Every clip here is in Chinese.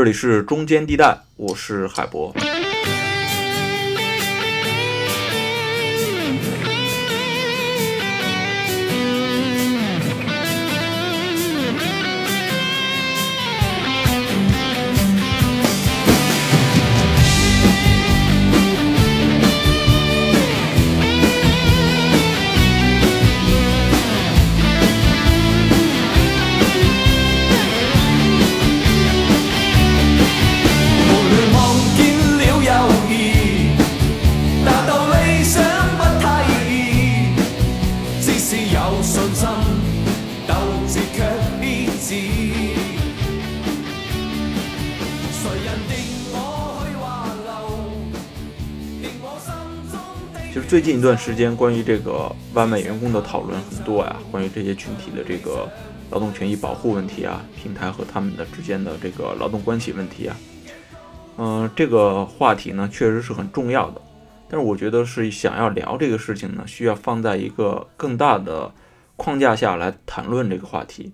这里是中间地带，我是海博。最近一段时间，关于这个外卖员工的讨论很多呀，关于这些群体的这个劳动权益保护问题啊，平台和他们的之间的这个劳动关系问题啊，嗯，这个话题呢确实是很重要的。但是我觉得是想要聊这个事情呢，需要放在一个更大的框架下来谈论这个话题。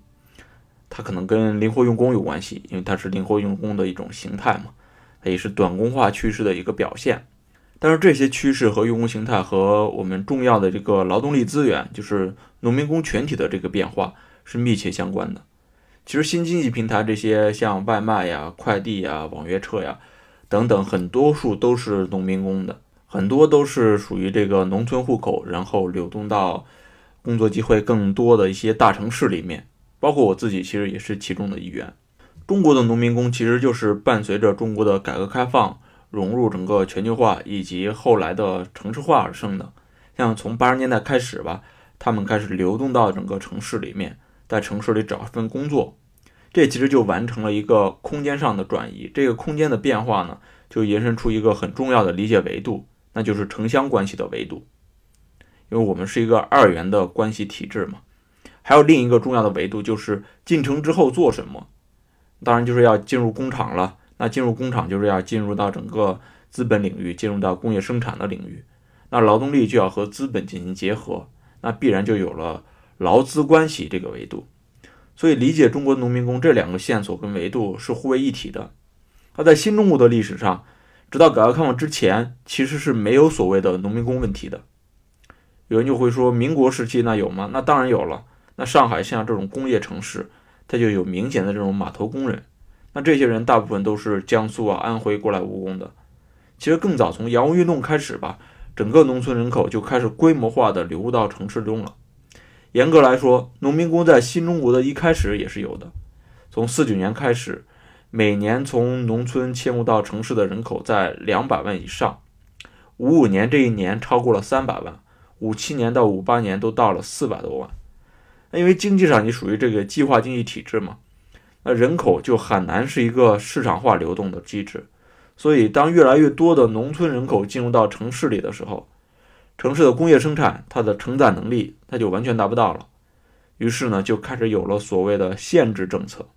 它可能跟灵活用工有关系，因为它是灵活用工的一种形态嘛，它也是短工化趋势的一个表现。但是这些趋势和用工形态和我们重要的这个劳动力资源，就是农民工全体的这个变化是密切相关的。其实新经济平台这些像外卖呀、快递呀、网约车呀等等，很多数都是农民工的，很多都是属于这个农村户口，然后流动到工作机会更多的一些大城市里面。包括我自己，其实也是其中的一员。中国的农民工其实就是伴随着中国的改革开放。融入整个全球化以及后来的城市化而生的，像从八十年代开始吧，他们开始流动到整个城市里面，在城市里找一份工作，这其实就完成了一个空间上的转移。这个空间的变化呢，就延伸出一个很重要的理解维度，那就是城乡关系的维度。因为我们是一个二元的关系体制嘛，还有另一个重要的维度就是进城之后做什么，当然就是要进入工厂了。那进入工厂就是要进入到整个资本领域，进入到工业生产的领域。那劳动力就要和资本进行结合，那必然就有了劳资关系这个维度。所以理解中国农民工这两个线索跟维度是互为一体的。那在新中国的历史上，直到改革开放之前，其实是没有所谓的农民工问题的。有人就会说，民国时期那有吗？那当然有了。那上海像这种工业城市，它就有明显的这种码头工人。那这些人大部分都是江苏啊、安徽过来务工的。其实更早从洋务运动开始吧，整个农村人口就开始规模化的流入到城市中了。严格来说，农民工在新中国的一开始也是有的。从四九年开始，每年从农村迁入到城市的人口在两百万以上。五五年这一年超过了三百万，五七年到五八年都到了四百多万。那因为经济上你属于这个计划经济体制嘛。那人口就很难是一个市场化流动的机制，所以当越来越多的农村人口进入到城市里的时候，城市的工业生产它的承载能力它就完全达不到了，于是呢就开始有了所谓的限制政策。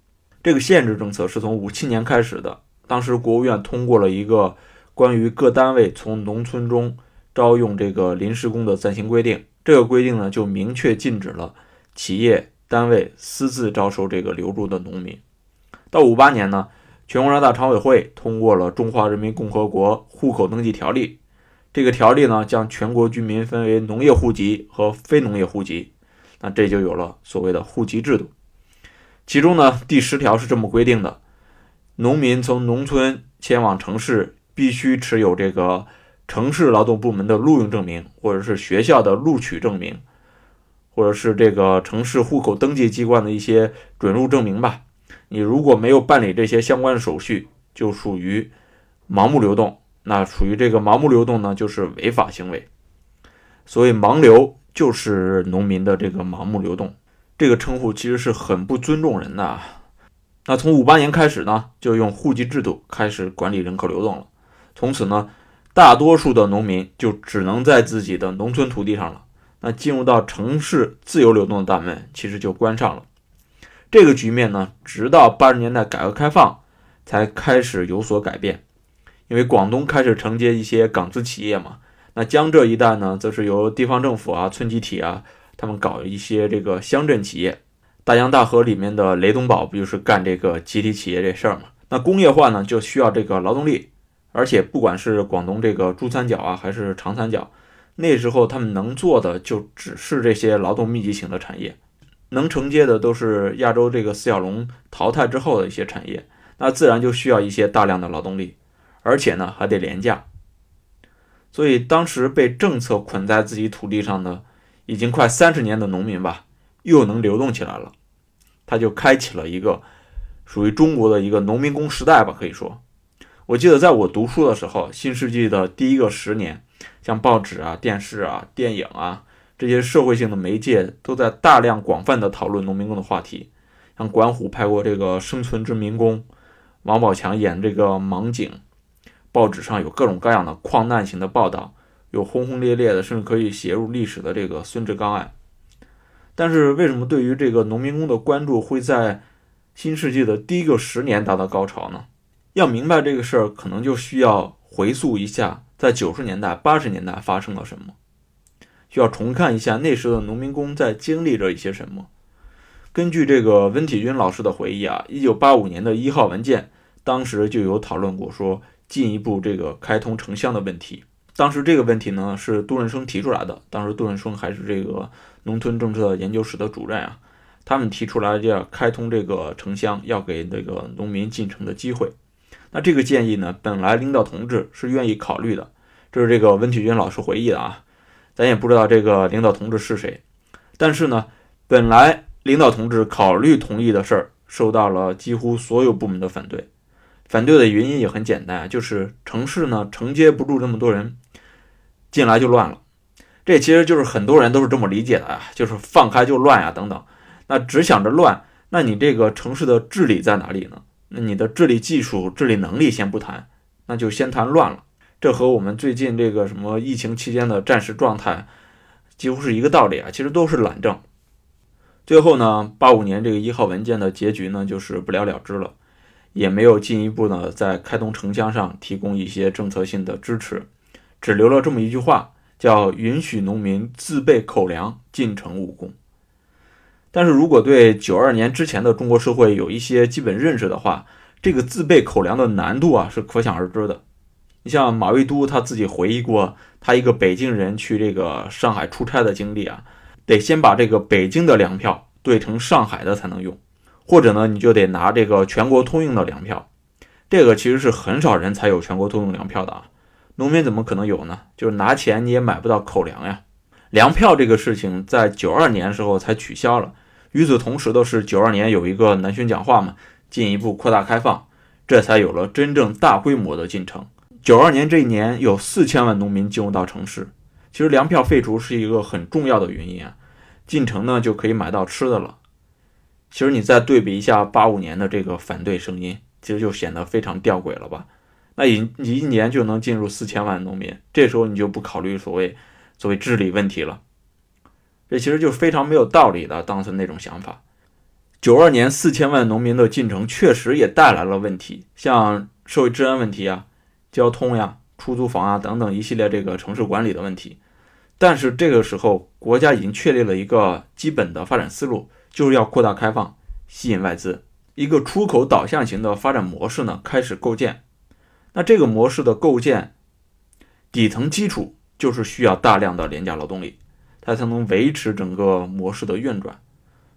这个限制政策是从五七年开始的，当时国务院通过了一个关于各单位从农村中招用这个临时工的暂行规定，这个规定呢就明确禁止了企业。单位私自招收这个流入的农民。到五八年呢，全国人大常委会通过了《中华人民共和国户口登记条例》。这个条例呢，将全国居民分为农业户籍和非农业户籍。那这就有了所谓的户籍制度。其中呢，第十条是这么规定的：农民从农村迁往城市，必须持有这个城市劳动部门的录用证明，或者是学校的录取证明。或者是这个城市户口登记机关的一些准入证明吧。你如果没有办理这些相关的手续，就属于盲目流动。那属于这个盲目流动呢，就是违法行为。所以盲流就是农民的这个盲目流动，这个称呼其实是很不尊重人的。那从五八年开始呢，就用户籍制度开始管理人口流动了。从此呢，大多数的农民就只能在自己的农村土地上了。那进入到城市自由流动的大门，其实就关上了。这个局面呢，直到八十年代改革开放才开始有所改变。因为广东开始承接一些港资企业嘛，那江浙一带呢，则是由地方政府啊、村集体啊，他们搞一些这个乡镇企业。大洋大河里面的雷东宝不就是干这个集体企业这事儿嘛？那工业化呢，就需要这个劳动力，而且不管是广东这个珠三角啊，还是长三角，那时候他们能做的就只是这些劳动密集型的产业，能承接的都是亚洲这个四小龙淘汰之后的一些产业，那自然就需要一些大量的劳动力，而且呢还得廉价。所以当时被政策捆在自己土地上的已经快三十年的农民吧，又能流动起来了，他就开启了一个属于中国的一个农民工时代吧。可以说，我记得在我读书的时候，新世纪的第一个十年，像报纸啊、电视啊、电影啊这些社会性的媒介都在大量广泛的讨论农民工的话题。像管虎拍过这个《生存之民工》，王宝强演这个盲井。报纸上有各种各样的矿难型的报道，有轰轰烈烈的，甚至可以写入历史的这个孙志刚案。但是，为什么对于这个农民工的关注会在新世纪的第一个十年达到高潮呢？要明白这个事儿，可能就需要回溯一下，在九十年代、八十年代发生了什么，需要重看一下那时的农民工在经历着一些什么。根据这个温体军老师的回忆啊，一九八五年的一号文件，当时就有讨论过说。进一步这个开通城乡的问题，当时这个问题呢是杜润生提出来的。当时杜润生还是这个农村政策研究室的主任啊，他们提出来要开通这个城乡，要给这个农民进城的机会。那这个建议呢，本来领导同志是愿意考虑的，这是这个温启军老师回忆的啊。咱也不知道这个领导同志是谁，但是呢，本来领导同志考虑同意的事儿，受到了几乎所有部门的反对。反对的原因也很简单，就是城市呢承接不住这么多人进来就乱了。这其实就是很多人都是这么理解的啊，就是放开就乱呀等等。那只想着乱，那你这个城市的治理在哪里呢？那你的治理技术、治理能力先不谈，那就先谈乱了。这和我们最近这个什么疫情期间的战时状态几乎是一个道理啊，其实都是懒政。最后呢，八五年这个一号文件的结局呢，就是不了了之了。也没有进一步呢，在开通城乡上提供一些政策性的支持，只留了这么一句话，叫允许农民自备口粮进城务工。但是如果对九二年之前的中国社会有一些基本认识的话，这个自备口粮的难度啊是可想而知的。你像马未都他自己回忆过，他一个北京人去这个上海出差的经历啊，得先把这个北京的粮票兑成上海的才能用。或者呢，你就得拿这个全国通用的粮票，这个其实是很少人才有全国通用粮票的啊。农民怎么可能有呢？就是拿钱你也买不到口粮呀。粮票这个事情在九二年时候才取消了。与此同时的是，九二年有一个南巡讲话嘛，进一步扩大开放，这才有了真正大规模的进城。九二年这一年有四千万农民进入到城市。其实粮票废除是一个很重要的原因啊，进城呢就可以买到吃的了。其实你再对比一下八五年的这个反对声音，其实就显得非常吊诡了吧？那一你一年就能进入四千万农民，这时候你就不考虑所谓作为治理问题了，这其实就是非常没有道理的当时那种想法。九二年四千万农民的进城确实也带来了问题，像社会治安问题啊、交通呀、出租房啊等等一系列这个城市管理的问题。但是这个时候国家已经确立了一个基本的发展思路。就是要扩大开放，吸引外资，一个出口导向型的发展模式呢开始构建。那这个模式的构建，底层基础就是需要大量的廉价劳动力，它才能维持整个模式的运转。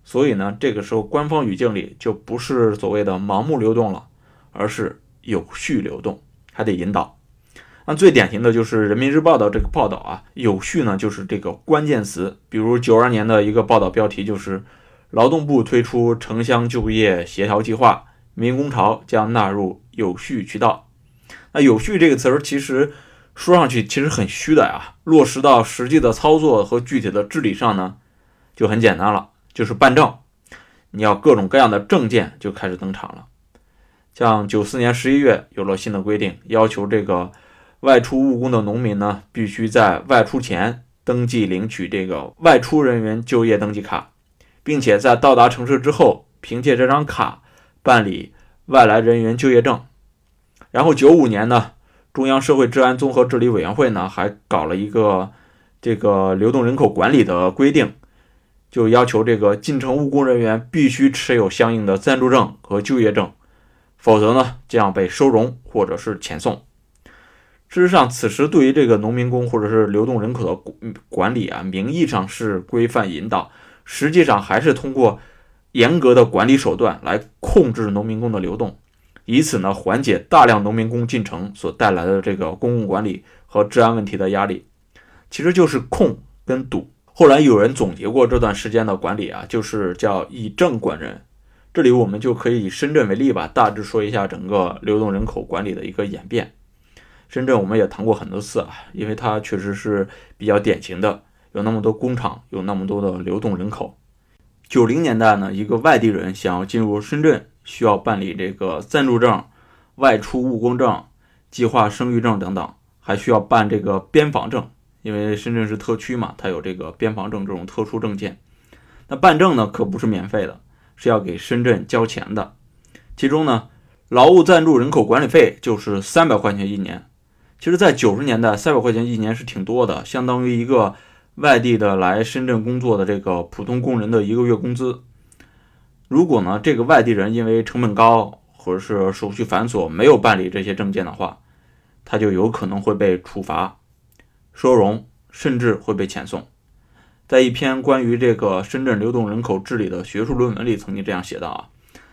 所以呢，这个时候官方语境里就不是所谓的盲目流动了，而是有序流动，还得引导。那最典型的就是《人民日报》的这个报道啊，有序呢就是这个关键词。比如九二年的一个报道标题就是。劳动部推出城乡就业协调计划，民工潮将纳入有序渠道。那“有序”这个词儿其实说上去其实很虚的呀，落实到实际的操作和具体的治理上呢，就很简单了，就是办证。你要各种各样的证件就开始登场了。像九四年十一月有了新的规定，要求这个外出务工的农民呢，必须在外出前登记领取这个外出人员就业登记卡。并且在到达城市之后，凭借这张卡办理外来人员就业证。然后九五年呢，中央社会治安综合治理委员会呢还搞了一个这个流动人口管理的规定，就要求这个进城务工人员必须持有相应的暂住证和就业证，否则呢将被收容或者是遣送。事实上，此时对于这个农民工或者是流动人口的管理啊，名义上是规范引导，实际上还是通过严格的管理手段来控制农民工的流动，以此呢缓解大量农民工进城所带来的这个公共管理和治安问题的压力。其实就是控跟堵。后来有人总结过这段时间的管理啊，就是叫以政管人。这里我们就可以以深圳为例吧，大致说一下整个流动人口管理的一个演变。深圳我们也谈过很多次啊，因为它确实是比较典型的，有那么多工厂，有那么多的流动人口。九零年代呢，一个外地人想要进入深圳，需要办理这个暂住证、外出务工证、计划生育证等等，还需要办这个边防证，因为深圳是特区嘛，它有这个边防证这种特殊证件。那办证呢，可不是免费的，是要给深圳交钱的。其中呢，劳务暂住人口管理费就是三百块钱一年。其实，在九十年代，三百块钱一年是挺多的，相当于一个外地的来深圳工作的这个普通工人的一个月工资。如果呢，这个外地人因为成本高或者是手续繁琐，没有办理这些证件的话，他就有可能会被处罚、收容，甚至会被遣送。在一篇关于这个深圳流动人口治理的学术论文里，曾经这样写道啊。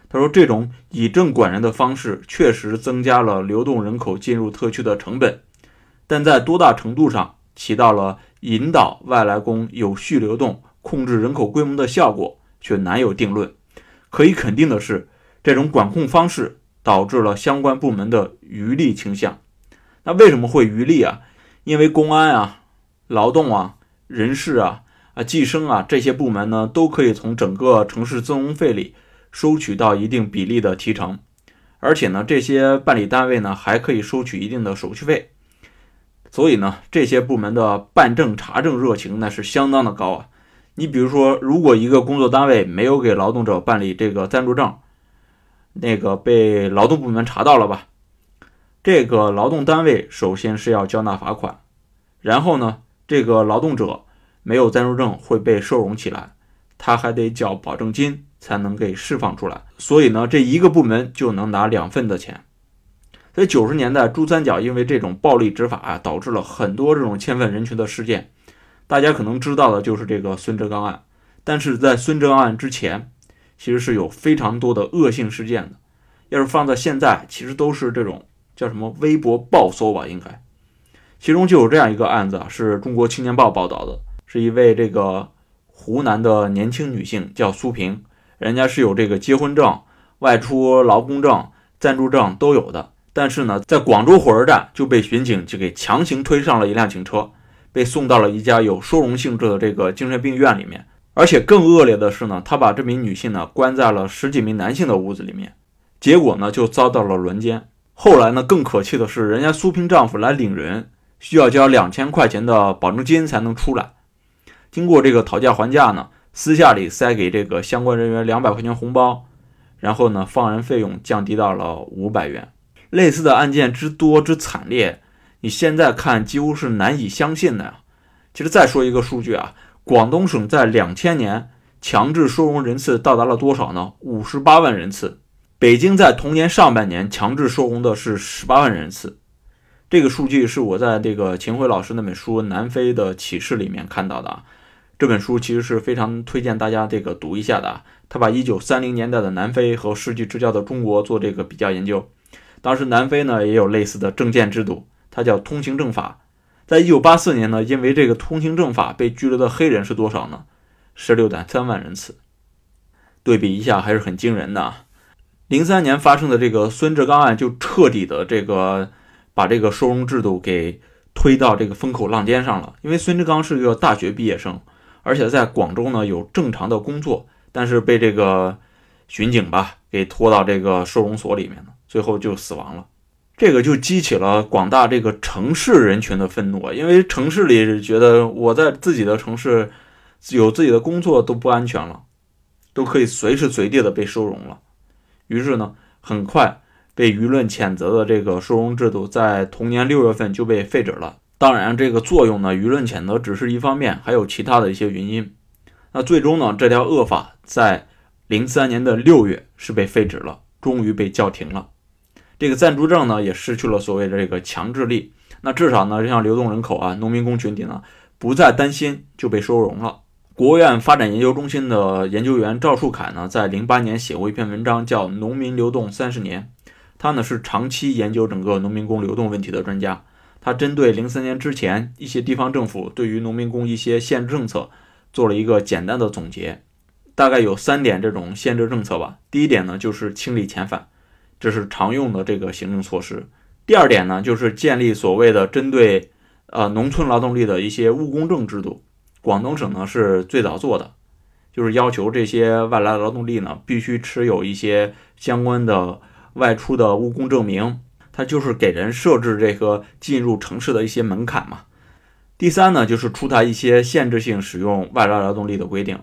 他说：“这种以政管人的方式确实增加了流动人口进入特区的成本，但在多大程度上起到了引导外来工有序流动、控制人口规模的效果，却难有定论。可以肯定的是，这种管控方式导致了相关部门的渔利倾向。那为什么会渔利啊？因为公安啊、劳动啊、人事啊、啊计生啊这些部门呢，都可以从整个城市增容费里。”收取到一定比例的提成，而且呢，这些办理单位呢还可以收取一定的手续费，所以呢，这些部门的办证查证热情那是相当的高啊。你比如说，如果一个工作单位没有给劳动者办理这个暂住证，那个被劳动部门查到了吧，这个劳动单位首先是要交纳罚款，然后呢，这个劳动者没有暂住证会被收容起来，他还得交保证金。才能给释放出来，所以呢，这一个部门就能拿两份的钱。在九十年代，珠三角因为这种暴力执法啊，导致了很多这种迁犯人群的事件。大家可能知道的就是这个孙志刚案，但是在孙志刚案之前，其实是有非常多的恶性事件的。要是放在现在，其实都是这种叫什么微博暴搜吧，应该。其中就有这样一个案子啊，是中国青年报报道的，是一位这个湖南的年轻女性，叫苏萍。人家是有这个结婚证、外出劳工证、暂住证都有的，但是呢，在广州火车站就被巡警就给强行推上了一辆警车，被送到了一家有收容性质的这个精神病院里面。而且更恶劣的是呢，他把这名女性呢关在了十几名男性的屋子里面，结果呢就遭到了轮奸。后来呢，更可气的是，人家苏萍丈夫来领人，需要交两千块钱的保证金才能出来。经过这个讨价还价呢。私下里塞给这个相关人员两百块钱红包，然后呢，放人费用降低到了五百元。类似的案件之多之惨烈，你现在看几乎是难以相信的呀。其实再说一个数据啊，广东省在两千年强制收容人次到达了多少呢？五十八万人次。北京在同年上半年强制收容的是十八万人次。这个数据是我在这个秦晖老师那本书《南非的启示》里面看到的啊。这本书其实是非常推荐大家这个读一下的。他把一九三零年代的南非和世纪之交的中国做这个比较研究。当时南非呢也有类似的证件制度，它叫通行证法。在一九八四年呢，因为这个通行证法被拘留的黑人是多少呢？十六点三万人次。对比一下还是很惊人的。零三年发生的这个孙志刚案就彻底的这个把这个收容制度给推到这个风口浪尖上了，因为孙志刚是一个大学毕业生。而且在广州呢有正常的工作，但是被这个巡警吧给拖到这个收容所里面了，最后就死亡了。这个就激起了广大这个城市人群的愤怒，因为城市里觉得我在自己的城市有自己的工作都不安全了，都可以随时随地的被收容了。于是呢，很快被舆论谴责的这个收容制度，在同年六月份就被废止了。当然，这个作用呢，舆论谴责只是一方面，还有其他的一些原因。那最终呢，这条恶法在零三年的六月是被废止了，终于被叫停了。这个暂住证呢也失去了所谓的这个强制力。那至少呢，像流动人口啊、农民工群体呢，不再担心就被收容了。国务院发展研究中心的研究员赵树凯呢，在零八年写过一篇文章，叫《农民流动三十年》。他呢是长期研究整个农民工流动问题的专家。他针对零三年之前一些地方政府对于农民工一些限制政策做了一个简单的总结，大概有三点这种限制政策吧。第一点呢，就是清理遣返，这是常用的这个行政措施。第二点呢，就是建立所谓的针对呃农村劳动力的一些务工证制度。广东省呢是最早做的，就是要求这些外来劳动力呢必须持有一些相关的外出的务工证明。它就是给人设置这个进入城市的一些门槛嘛。第三呢，就是出台一些限制性使用外来劳动力的规定。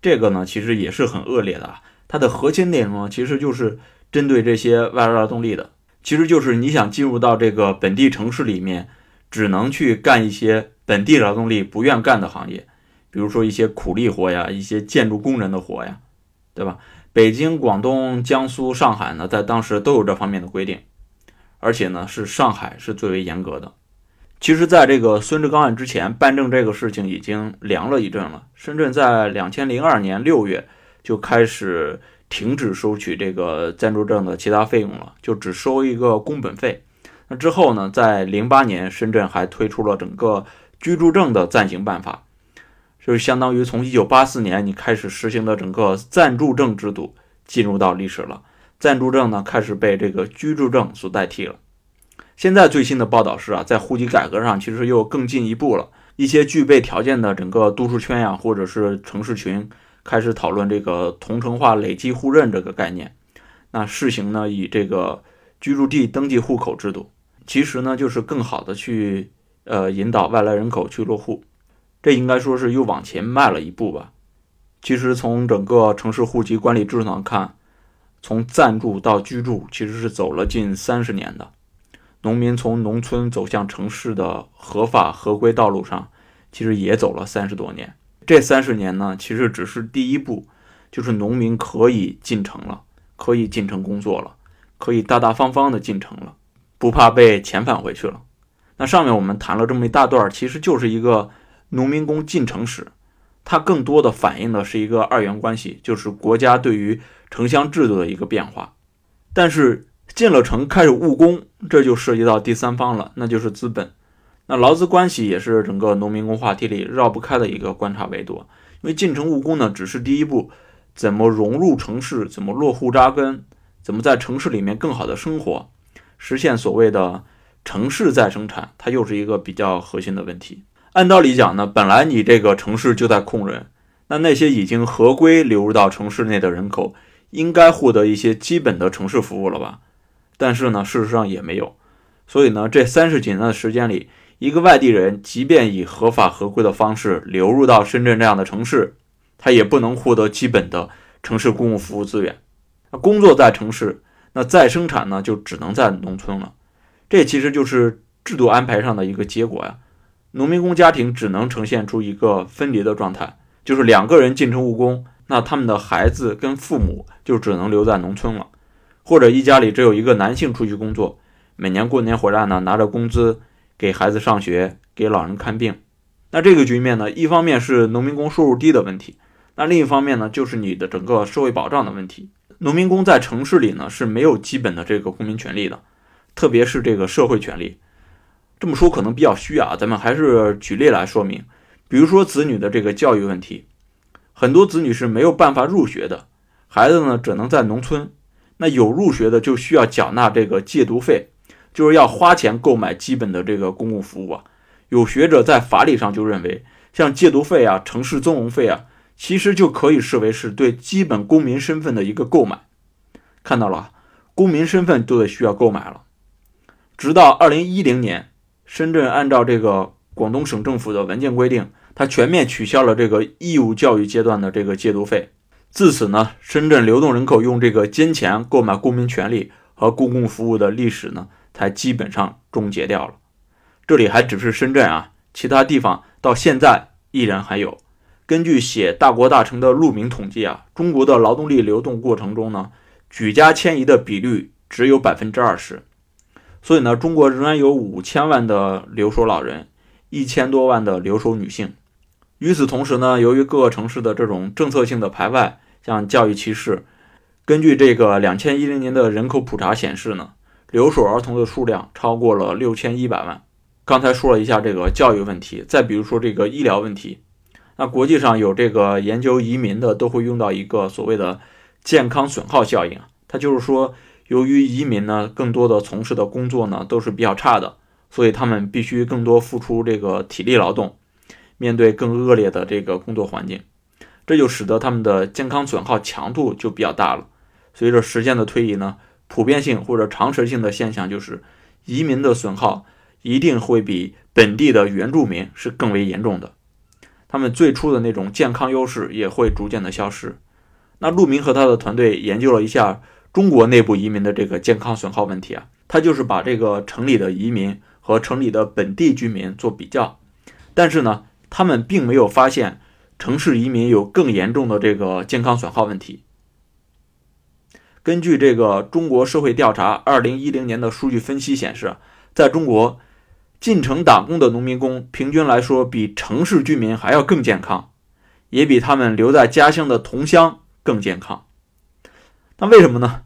这个呢，其实也是很恶劣的啊。它的核心内容呢，其实就是针对这些外来劳动力的。其实就是你想进入到这个本地城市里面，只能去干一些本地劳动力不愿干的行业，比如说一些苦力活呀，一些建筑工人的活呀，对吧？北京、广东、江苏、上海呢，在当时都有这方面的规定，而且呢，是上海是最为严格的。其实，在这个孙志刚案之前，办证这个事情已经凉了一阵了。深圳在两千零二年六月就开始。停止收取这个暂住证的其他费用了，就只收一个工本费。那之后呢，在零八年，深圳还推出了整个居住证的暂行办法，就是相当于从一九八四年你开始实行的整个暂住证制度进入到历史了。暂住证呢，开始被这个居住证所代替了。现在最新的报道是啊，在户籍改革上其实又更进一步了，一些具备条件的整个都市圈呀，或者是城市群。开始讨论这个同城化累计互认这个概念，那试行呢以这个居住地登记户口制度，其实呢就是更好的去呃引导外来人口去落户，这应该说是又往前迈了一步吧。其实从整个城市户籍管理制度上看，从暂住到居住其实是走了近三十年的，农民从农村走向城市的合法合规道路上，其实也走了三十多年。这三十年呢，其实只是第一步，就是农民可以进城了，可以进城工作了，可以大大方方的进城了，不怕被遣返回去了。那上面我们谈了这么一大段，其实就是一个农民工进城史，它更多的反映的是一个二元关系，就是国家对于城乡制度的一个变化。但是进了城开始务工，这就涉及到第三方了，那就是资本。那劳资关系也是整个农民工话题里绕不开的一个观察维度，因为进城务工呢只是第一步，怎么融入城市，怎么落户扎根，怎么在城市里面更好的生活，实现所谓的城市再生产，它又是一个比较核心的问题。按道理讲呢，本来你这个城市就在空人，那那些已经合规流入到城市内的人口，应该获得一些基本的城市服务了吧？但是呢，事实上也没有，所以呢，这三十几年的时间里。一个外地人，即便以合法合规的方式流入到深圳这样的城市，他也不能获得基本的城市公共服务资源。那工作在城市，那再生产呢，就只能在农村了。这其实就是制度安排上的一个结果呀。农民工家庭只能呈现出一个分离的状态，就是两个人进城务工，那他们的孩子跟父母就只能留在农村了，或者一家里只有一个男性出去工作，每年过年回来呢，拿着工资。给孩子上学，给老人看病，那这个局面呢，一方面是农民工收入低的问题，那另一方面呢，就是你的整个社会保障的问题。农民工在城市里呢是没有基本的这个公民权利的，特别是这个社会权利。这么说可能比较虚啊，咱们还是举例来说明。比如说子女的这个教育问题，很多子女是没有办法入学的，孩子呢只能在农村，那有入学的就需要缴纳这个借读费。就是要花钱购买基本的这个公共服务啊。有学者在法理上就认为，像戒毒费啊、城市增容费啊，其实就可以视为是对基本公民身份的一个购买。看到了，公民身份都得需要购买了。直到二零一零年，深圳按照这个广东省政府的文件规定，它全面取消了这个义务教育阶段的这个戒毒费。自此呢，深圳流动人口用这个金钱购买公民权利和公共服务的历史呢？才基本上终结掉了。这里还只是深圳啊，其他地方到现在依然还有。根据写《大国大城》的陆明统计啊，中国的劳动力流动过程中呢，举家迁移的比率只有百分之二十。所以呢，中国仍然有五千万的留守老人，一千多万的留守女性。与此同时呢，由于各个城市的这种政策性的排外，像教育歧视，根据这个两千一零年的人口普查显示呢，留守儿童的数量超过了六千一百万。刚才说了一下这个教育问题，再比如说这个医疗问题，那国际上有这个研究移民的，都会用到一个所谓的健康损耗效应，它就是说。由于移民呢，更多的从事的工作呢都是比较差的，所以他们必须更多付出这个体力劳动，面对更恶劣的这个工作环境，这就使得他们的健康损耗强度就比较大了。随着时间的推移呢，普遍性或者常识性的现象就是，移民的损耗一定会比本地的原住民是更为严重的，他们最初的那种健康优势也会逐渐的消失。那陆明和他的团队研究了一下。中国内部移民的这个健康损耗问题啊，他就是把这个城里的移民和城里的本地居民做比较，但是呢，他们并没有发现城市移民有更严重的这个健康损耗问题。根据这个中国社会调查二零一零年的数据分析显示，在中国进城打工的农民工平均来说比城市居民还要更健康，也比他们留在家乡的同乡更健康。那为什么呢？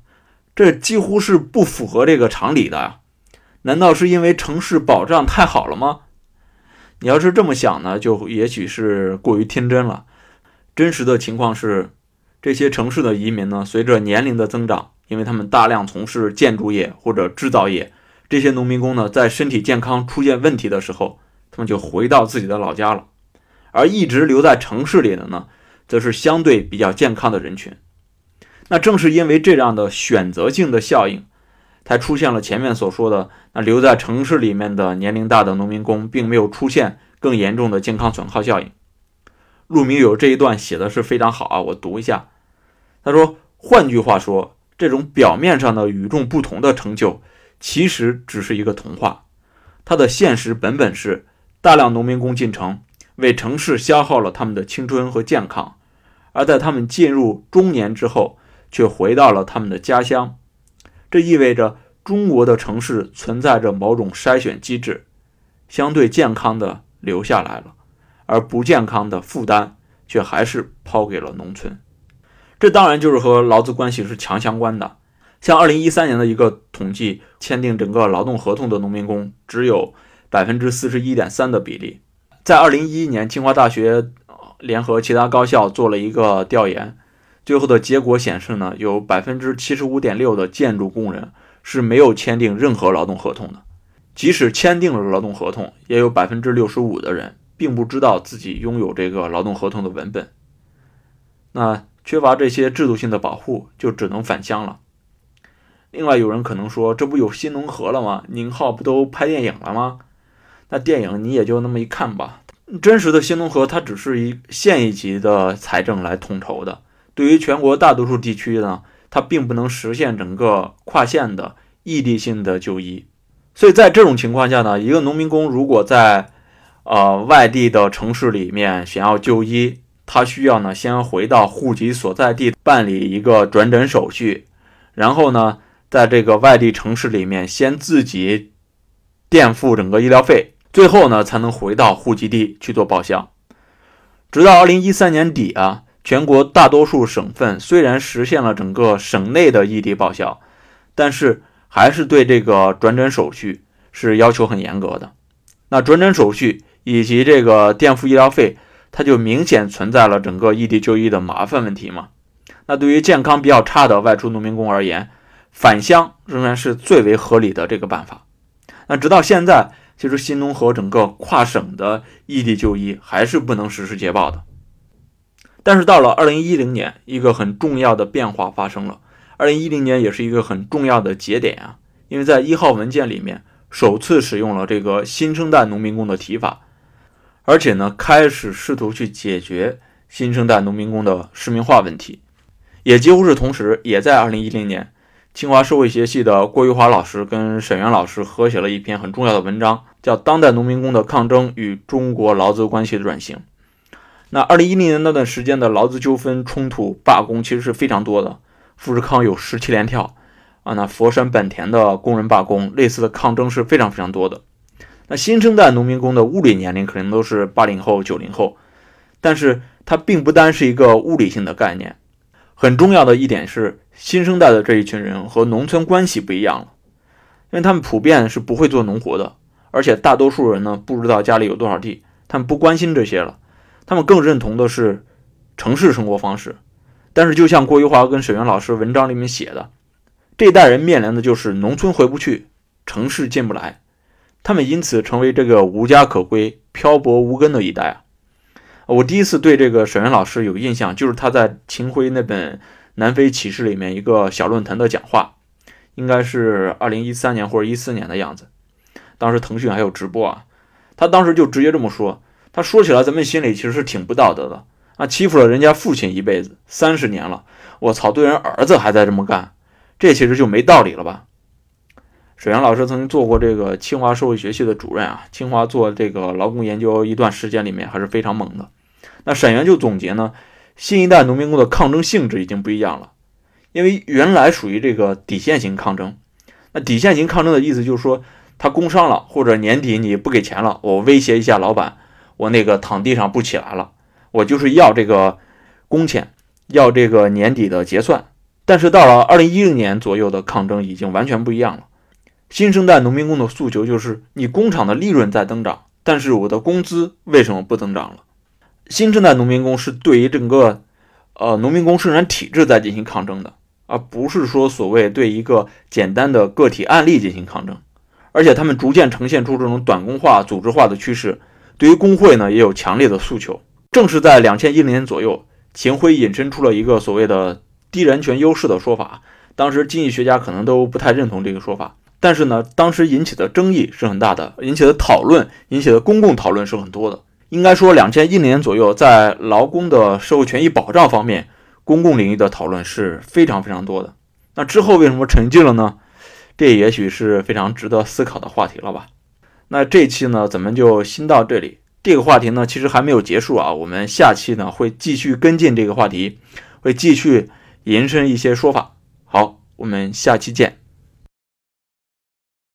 这几乎是不符合这个常理的呀！难道是因为城市保障太好了吗？你要是这么想呢，就也许是过于天真了。真实的情况是，这些城市的移民呢，随着年龄的增长，因为他们大量从事建筑业或者制造业，这些农民工呢，在身体健康出现问题的时候，他们就回到自己的老家了。而一直留在城市里的呢，则是相对比较健康的人群。那正是因为这样的选择性的效应，才出现了前面所说的那留在城市里面的年龄大的农民工，并没有出现更严重的健康损耗效应。陆明友这一段写的是非常好啊，我读一下。他说：“换句话说，这种表面上的与众不同的成就，其实只是一个童话。它的现实本本是大量农民工进城，为城市消耗了他们的青春和健康，而在他们进入中年之后。”却回到了他们的家乡，这意味着中国的城市存在着某种筛选机制，相对健康的留下来了，而不健康的负担却还是抛给了农村。这当然就是和劳资关系是强相关的。像二零一三年的一个统计，签订整个劳动合同的农民工只有百分之四十一点三的比例。在二零一一年，清华大学联合其他高校做了一个调研。最后的结果显示呢，有百分之七十五点六的建筑工人是没有签订任何劳动合同的，即使签订了劳动合同，也有百分之六十五的人并不知道自己拥有这个劳动合同的文本。那缺乏这些制度性的保护，就只能返乡了。另外，有人可能说，这不有新农合了吗？宁浩不都拍电影了吗？那电影你也就那么一看吧。真实的新农合，它只是一县一级的财政来统筹的。对于全国大多数地区呢，它并不能实现整个跨县的异地性的就医，所以在这种情况下呢，一个农民工如果在呃外地的城市里面想要就医，他需要呢先回到户籍所在地办理一个转诊手续，然后呢在这个外地城市里面先自己垫付整个医疗费，最后呢才能回到户籍地去做报销，直到二零一三年底啊。全国大多数省份虽然实现了整个省内的异地报销，但是还是对这个转诊手续是要求很严格的。那转诊手续以及这个垫付医疗费，它就明显存在了整个异地就医的麻烦问题嘛。那对于健康比较差的外出农民工而言，返乡仍然是最为合理的这个办法。那直到现在，其实新农合整个跨省的异地就医还是不能实施捷报的。但是到了二零一零年，一个很重要的变化发生了。二零一零年也是一个很重要的节点啊，因为在一号文件里面首次使用了这个新生代农民工的提法，而且呢开始试图去解决新生代农民工的市民化问题。也几乎是同时，也在二零一零年，清华社会学系的郭玉华老师跟沈源老师合写了一篇很重要的文章，叫《当代农民工的抗争与中国劳资关系的转型》。那二零一零年那段时间的劳资纠纷冲突、罢工其实是非常多的。富士康有十七连跳，啊，那佛山本田的工人罢工，类似的抗争是非常非常多的。那新生代农民工的物理年龄可能都是八零后、九零后，但是它并不单是一个物理性的概念。很重要的一点是，新生代的这一群人和农村关系不一样了，因为他们普遍是不会做农活的，而且大多数人呢不知道家里有多少地，他们不关心这些了，他们更认同的是城市生活方式。但是，就像郭玉华跟沈源老师文章里面写的，这一代人面临的就是农村回不去，城市进不来，他们因此成为这个无家可归、漂泊无根的一代啊。我第一次对这个沈源老师有印象，就是他在秦晖那本《南非启示》里面一个小论坛的讲话，应该是二零一三年或者一四年的样子。当时腾讯还有直播啊，他当时就直接这么说。他说起来，咱们心里其实是挺不道德的啊，欺负了人家父亲一辈子三十年了，我操，对人儿子还在这么干，这其实就没道理了吧？沈源老师曾经做过这个清华社会学系的主任啊，清华做这个劳工研究一段时间里面还是非常猛的。那沈源就总结呢，新一代农民工的抗争性质已经不一样了，因为原来属于这个底线型抗争。那底线型抗争的意思就是说，他工伤了或者年底你不给钱了，我威胁一下老板，我那个躺地上不起来了，我就是要这个工钱，要这个年底的结算。但是到了二零一零年左右的抗争已经完全不一样了。新生代农民工的诉求就是：你工厂的利润在增长，但是我的工资为什么不增长了？新生代农民工是对于整个呃农民工生产体制在进行抗争的，而不是说所谓对一个简单的个体案例进行抗争。而且他们逐渐呈现出这种短工化、组织化的趋势，对于工会呢也有强烈的诉求。正是在两千一零年左右，秦晖引申出了一个所谓的低人权优势的说法，当时经济学家可能都不太认同这个说法。但是呢，当时引起的争议是很大的，引起的讨论、引起的公共讨论是很多的。应该说，两千一年左右，在劳工的社会权益保障方面，公共领域的讨论是非常非常多的。那之后为什么沉寂了呢？这也许是非常值得思考的话题了吧。那这期呢，咱们就先到这里。这个话题呢，其实还没有结束啊。我们下期呢，会继续跟进这个话题，会继续延伸一些说法。好，我们下期见。